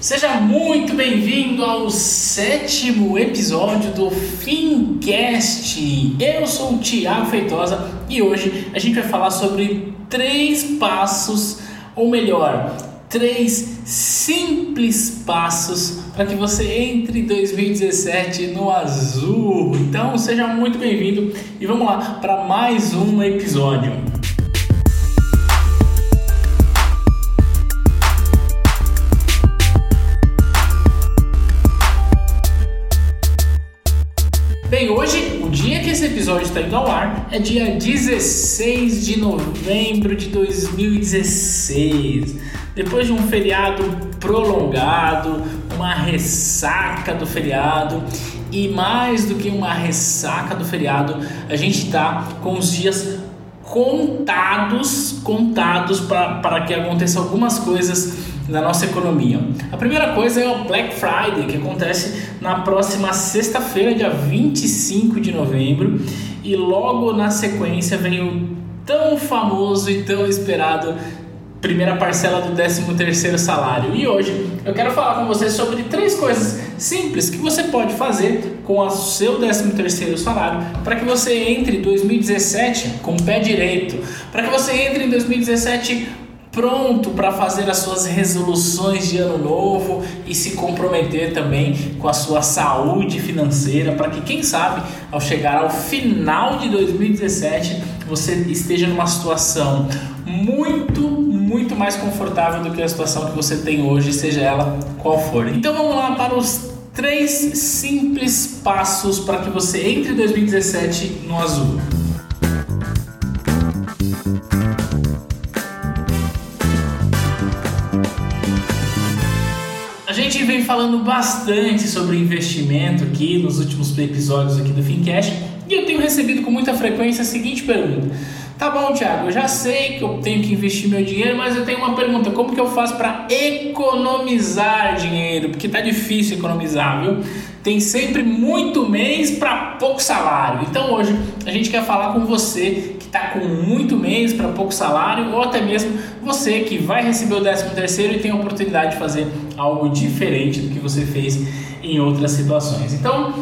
Seja muito bem-vindo ao sétimo episódio do Fincast. Eu sou o Tiago Feitosa e hoje a gente vai falar sobre três passos, ou melhor, três simples passos para que você entre 2017 no azul. Então seja muito bem-vindo e vamos lá para mais um episódio. Está ao ar é dia 16 de novembro de 2016. Depois de um feriado prolongado, uma ressaca do feriado e mais do que uma ressaca do feriado, a gente está com os dias contados, contados para que aconteça algumas coisas na nossa economia. A primeira coisa é o Black Friday, que acontece na próxima sexta-feira, dia 25 de novembro, e logo na sequência vem o tão famoso e tão esperado primeira parcela do 13º salário. E hoje eu quero falar com você sobre três coisas simples que você pode fazer com o seu 13º salário para que você entre em 2017 com o pé direito, para que você entre em 2017 pronto para fazer as suas resoluções de ano novo e se comprometer também com a sua saúde financeira para que quem sabe ao chegar ao final de 2017 você esteja numa situação muito muito mais confortável do que a situação que você tem hoje, seja ela qual for. Então vamos lá para os três simples passos para que você entre em 2017 no azul. A gente vem falando bastante sobre investimento aqui nos últimos episódios aqui do Fincast e eu tenho recebido com muita frequência a seguinte pergunta: Tá bom, Thiago, eu já sei que eu tenho que investir meu dinheiro, mas eu tenho uma pergunta: como que eu faço para economizar dinheiro? Porque tá difícil economizar, viu? Tem sempre muito mês para pouco salário. Então hoje a gente quer falar com você que está com muito mês para pouco salário, ou até mesmo você que vai receber o 13 terceiro e tem a oportunidade de fazer algo diferente do que você fez em outras situações. Então,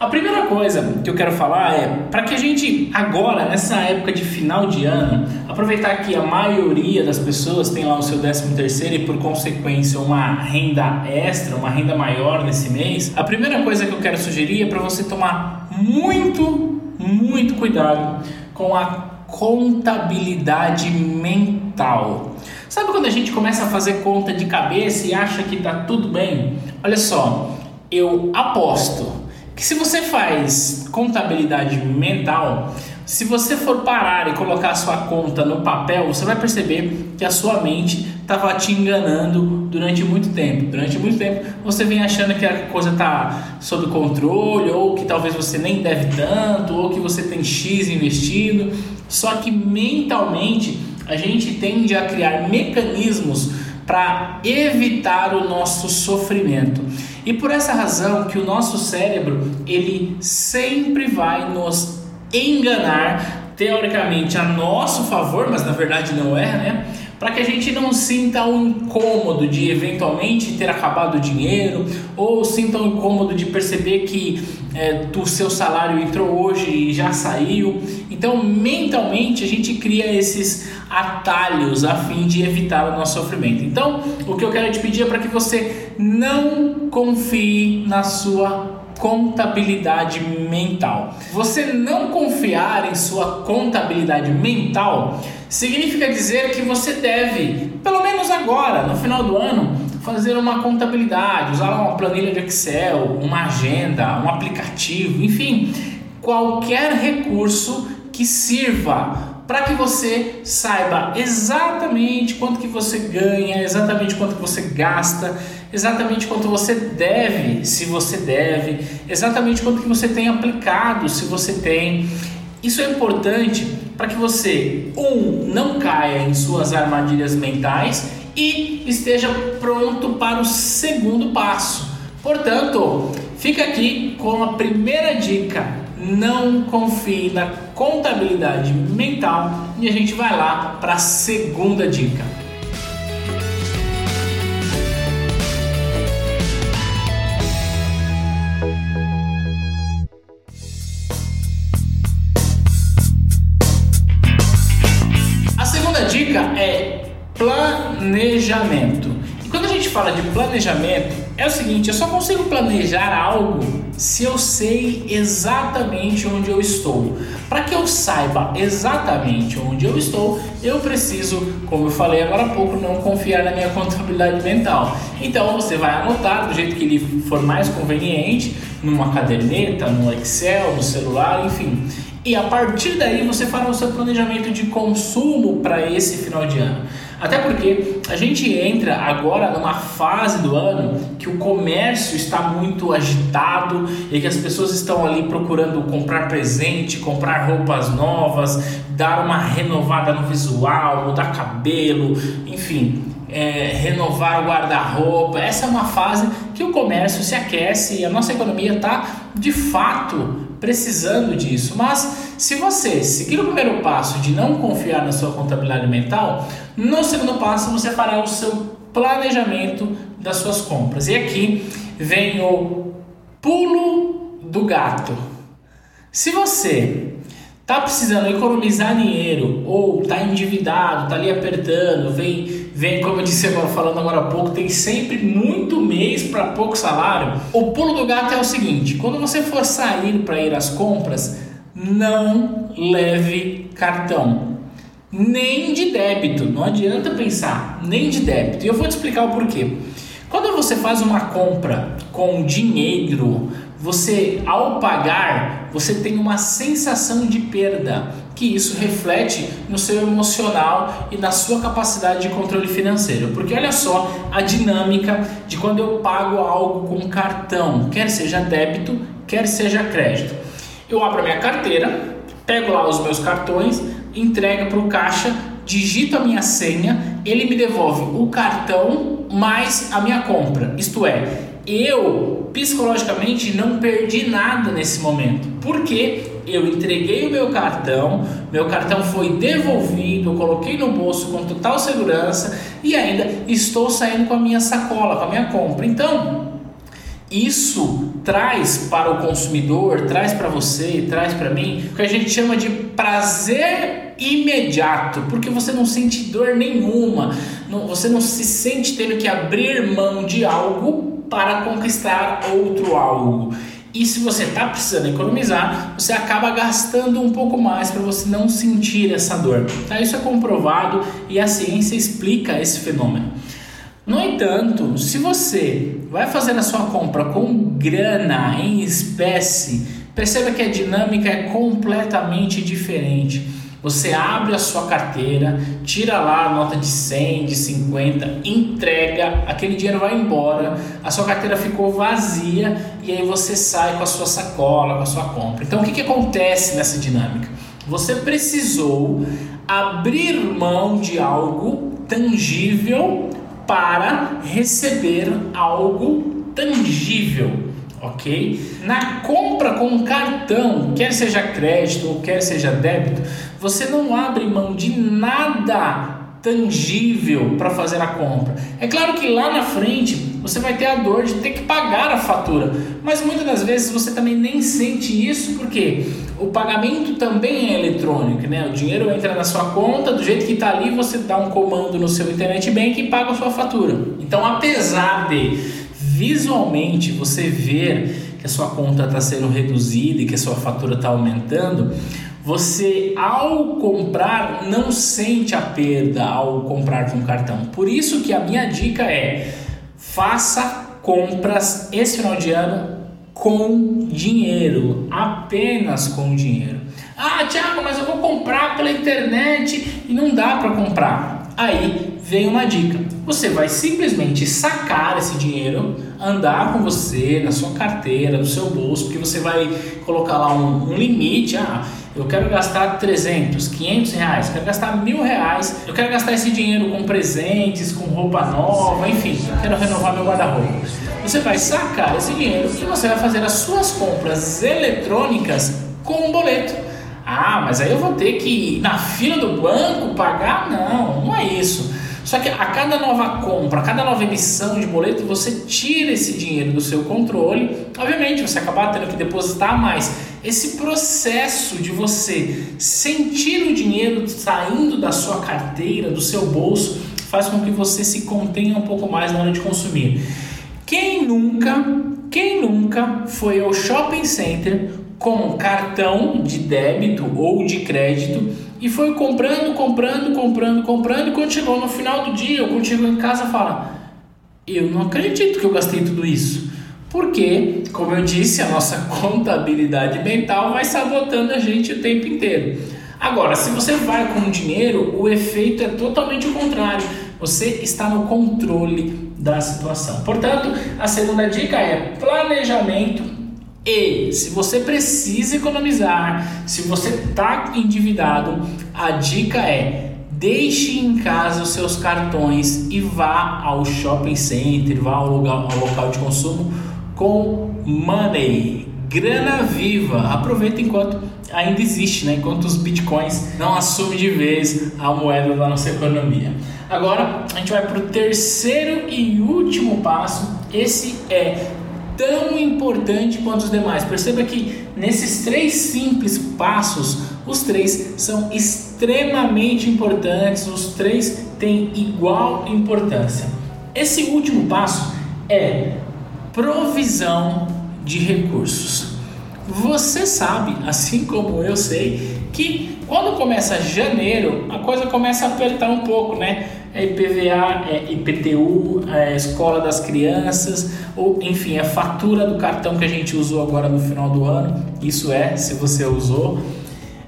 a primeira coisa que eu quero falar é para que a gente agora, nessa época de final de ano, aproveitar que a maioria das pessoas tem lá o seu 13 terceiro e por consequência uma renda extra, uma renda maior nesse mês, a primeira coisa que eu quero sugerir é para você tomar muito, muito cuidado com a contabilidade mental. Sabe quando a gente começa a fazer conta de cabeça e acha que está tudo bem? Olha só, eu aposto que se você faz contabilidade mental, se você for parar e colocar a sua conta no papel, você vai perceber que a sua mente estava te enganando durante muito tempo. Durante muito tempo você vem achando que a coisa está sob controle, ou que talvez você nem deve tanto, ou que você tem X investido. Só que mentalmente a gente tende a criar mecanismos para evitar o nosso sofrimento. E por essa razão que o nosso cérebro, ele sempre vai nos enganar teoricamente a nosso favor, mas na verdade não é, né? Para que a gente não sinta o incômodo de eventualmente ter acabado o dinheiro, ou sinta o incômodo de perceber que é, o seu salário entrou hoje e já saiu. Então, mentalmente, a gente cria esses atalhos a fim de evitar o nosso sofrimento. Então, o que eu quero te pedir é para que você não confie na sua contabilidade mental. Você não confiar em sua contabilidade mental significa dizer que você deve, pelo menos agora, no final do ano, fazer uma contabilidade, usar uma planilha de Excel, uma agenda, um aplicativo, enfim, qualquer recurso que sirva para que você saiba exatamente quanto que você ganha, exatamente quanto que você gasta, exatamente quanto você deve, se você deve, exatamente quanto que você tem aplicado, se você tem. Isso é importante para que você, um, não caia em suas armadilhas mentais e esteja pronto para o segundo passo. Portanto, fica aqui com a primeira dica não confie na contabilidade mental e a gente vai lá para a segunda dica. A segunda dica é planejamento. E quando a gente fala de planejamento, é o seguinte: eu só consigo planejar algo se eu sei exatamente onde eu estou. Para que eu saiba exatamente onde eu estou, eu preciso, como eu falei agora há pouco, não confiar na minha contabilidade mental. Então você vai anotar do jeito que lhe for mais conveniente, numa caderneta, no Excel, no celular, enfim. E a partir daí você fará o seu planejamento de consumo para esse final de ano. Até porque a gente entra agora numa fase do ano que o comércio está muito agitado e que as pessoas estão ali procurando comprar presente, comprar roupas novas, dar uma renovada no visual, mudar cabelo, enfim, é, renovar o guarda-roupa. Essa é uma fase que o comércio se aquece e a nossa economia está de fato precisando disso. Mas se você seguir o primeiro passo de não confiar na sua contabilidade mental, no segundo passo você fará o seu planejamento das suas compras. E aqui vem o pulo do gato. Se você está precisando economizar dinheiro ou está endividado, está ali apertando, vem vem, como eu disse agora, falando agora há pouco, tem sempre muito mês para pouco salário. O pulo do gato é o seguinte: quando você for sair para ir às compras, não leve cartão. Nem de débito, não adianta pensar, nem de débito. E eu vou te explicar o porquê. Quando você faz uma compra com dinheiro, você ao pagar, você tem uma sensação de perda que isso reflete no seu emocional e na sua capacidade de controle financeiro. Porque olha só a dinâmica de quando eu pago algo com cartão, quer seja débito, quer seja crédito. Eu abro a minha carteira, pego lá os meus cartões, entrego para o caixa, digito a minha senha, ele me devolve o cartão mais a minha compra. Isto é, eu psicologicamente não perdi nada nesse momento. Porque eu entreguei o meu cartão, meu cartão foi devolvido, eu coloquei no bolso com total segurança e ainda estou saindo com a minha sacola, com a minha compra. Então, isso traz para o consumidor, traz para você, traz para mim, o que a gente chama de prazer imediato, porque você não sente dor nenhuma, não, você não se sente tendo que abrir mão de algo para conquistar outro algo. E se você está precisando economizar, você acaba gastando um pouco mais para você não sentir essa dor. Tá? Isso é comprovado e a ciência explica esse fenômeno. No entanto, se você vai fazer a sua compra com grana em espécie, perceba que a dinâmica é completamente diferente. Você abre a sua carteira, tira lá a nota de 100, de 50, entrega, aquele dinheiro vai embora, a sua carteira ficou vazia e aí você sai com a sua sacola, com a sua compra. Então o que, que acontece nessa dinâmica? Você precisou abrir mão de algo tangível para receber algo tangível ok? Na compra com cartão, quer seja crédito ou quer seja débito, você não abre mão de nada tangível para fazer a compra. É claro que lá na frente você vai ter a dor de ter que pagar a fatura, mas muitas das vezes você também nem sente isso porque o pagamento também é eletrônico, né? O dinheiro entra na sua conta, do jeito que está ali, você dá um comando no seu internet bank e paga a sua fatura. Então, apesar de visualmente você ver que a sua conta está sendo reduzida e que a sua fatura está aumentando, você ao comprar não sente a perda ao comprar com cartão. Por isso que a minha dica é faça compras esse final de ano com dinheiro, apenas com dinheiro. Ah, Thiago, mas eu vou comprar pela internet e não dá para comprar. Aí vem uma dica. Você vai simplesmente sacar esse dinheiro, andar com você na sua carteira, no seu bolso, porque você vai colocar lá um, um limite. Ah, eu quero gastar 300, 500 reais, quero gastar mil reais, eu quero gastar esse dinheiro com presentes, com roupa nova, enfim, quero renovar meu guarda-roupa. Você vai sacar esse dinheiro e você vai fazer as suas compras eletrônicas com um boleto. Ah, mas aí eu vou ter que ir na fila do banco pagar? Não, não é isso. Só que a cada nova compra, a cada nova emissão de boleto, você tira esse dinheiro do seu controle. Obviamente, você acabar tendo que depositar mais. Esse processo de você sentir o dinheiro saindo da sua carteira, do seu bolso, faz com que você se contenha um pouco mais na hora de consumir. Quem nunca, quem nunca foi ao shopping center com cartão de débito ou de crédito e foi comprando, comprando, comprando, comprando e quando chegou no final do dia quando chegou em casa fala: "Eu não acredito que eu gastei tudo isso". Porque, como eu disse, a nossa contabilidade mental vai sabotando a gente o tempo inteiro. Agora, se você vai com dinheiro, o efeito é totalmente o contrário. Você está no controle da situação. Portanto, a segunda dica é planejamento e se você precisa economizar, se você está endividado, a dica é deixe em casa os seus cartões e vá ao shopping center, vá ao, lugar, ao local de consumo com money, grana viva. Aproveita enquanto ainda existe, né? enquanto os bitcoins não assumem de vez a moeda da nossa economia. Agora a gente vai para o terceiro e último passo. Esse é tão importante quanto os demais. Perceba que nesses três simples passos, os três são extremamente importantes, os três têm igual importância. Esse último passo é provisão de recursos. Você sabe, assim como eu sei, que quando começa janeiro a coisa começa a apertar um pouco, né? É IPVA, é IPTU, é escola das crianças, ou enfim, a fatura do cartão que a gente usou agora no final do ano. Isso é, se você usou.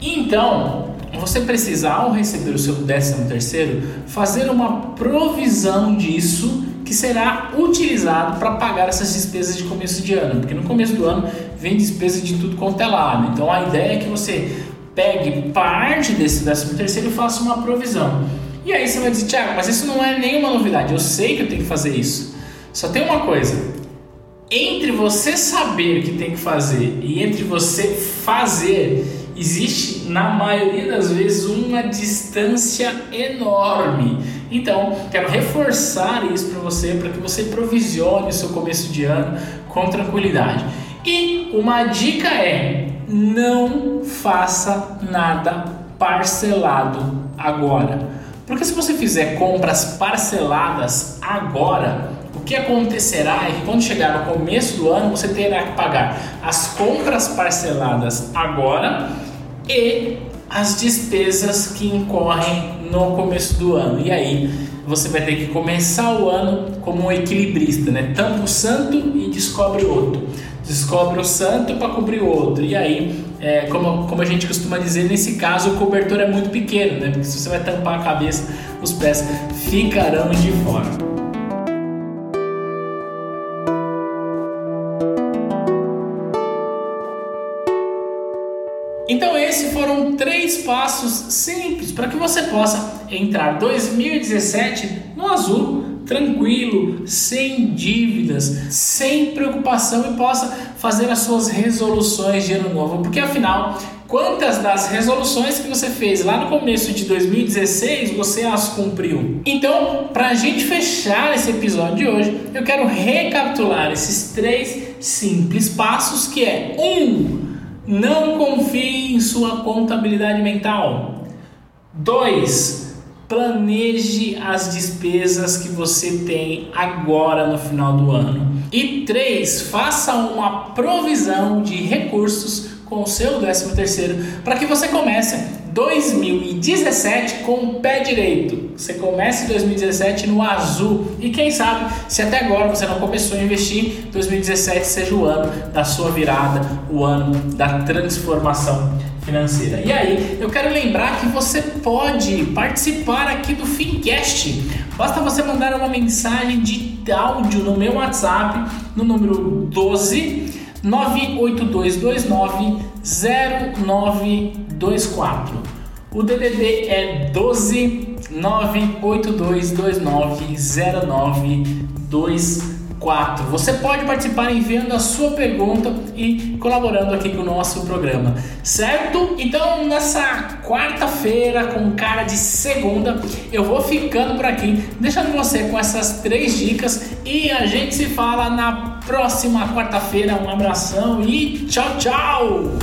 Então, você precisa, ao receber o seu 13 terceiro, fazer uma provisão disso que será utilizado para pagar essas despesas de começo de ano, porque no começo do ano vem despesa de tudo quanto é lado. Então a ideia é que você pegue parte desse 13 terceiro e faça uma provisão. E aí você vai dizer, Tiago, mas isso não é nenhuma novidade, eu sei que eu tenho que fazer isso. Só tem uma coisa, entre você saber que tem que fazer e entre você fazer, existe na maioria das vezes uma distância enorme. Então, quero reforçar isso para você, para que você provisione o seu começo de ano com tranquilidade. E uma dica é: não faça nada parcelado agora. Porque se você fizer compras parceladas agora, o que acontecerá é que quando chegar no começo do ano, você terá que pagar as compras parceladas agora e as despesas que incorrem no começo do ano. E aí você vai ter que começar o ano como um equilibrista, né? Tampa o santo e descobre outro. Descobre o santo para cobrir o outro. E aí, é, como, como a gente costuma dizer, nesse caso o cobertor é muito pequeno, né? Porque se você vai tampar a cabeça, os pés ficarão de fora. Então esses foram três passos simples para que você possa entrar 2017 no azul, tranquilo, sem dívidas, sem preocupação e possa fazer as suas resoluções de ano novo, porque afinal, quantas das resoluções que você fez lá no começo de 2016 você as cumpriu? Então, para a gente fechar esse episódio de hoje, eu quero recapitular esses três simples passos que é um não confie em sua contabilidade mental. 2. Planeje as despesas que você tem agora no final do ano. E 3. Faça uma provisão de recursos com o seu 13 terceiro para que você comece 2017 com o pé direito. Você começa em 2017 no azul e quem sabe se até agora você não começou a investir, 2017 seja o ano da sua virada, o ano da transformação financeira. E aí, eu quero lembrar que você pode participar aqui do Fincast. Basta você mandar uma mensagem de áudio no meu WhatsApp no número 12 98229 0924. O DDD é 12 98229 0924. Você pode participar enviando a sua pergunta e colaborando aqui com o nosso programa, certo? Então, nessa quarta-feira, com cara de segunda, eu vou ficando por aqui, deixando você com essas três dicas e a gente se fala na próxima quarta-feira. Um abração e tchau, tchau!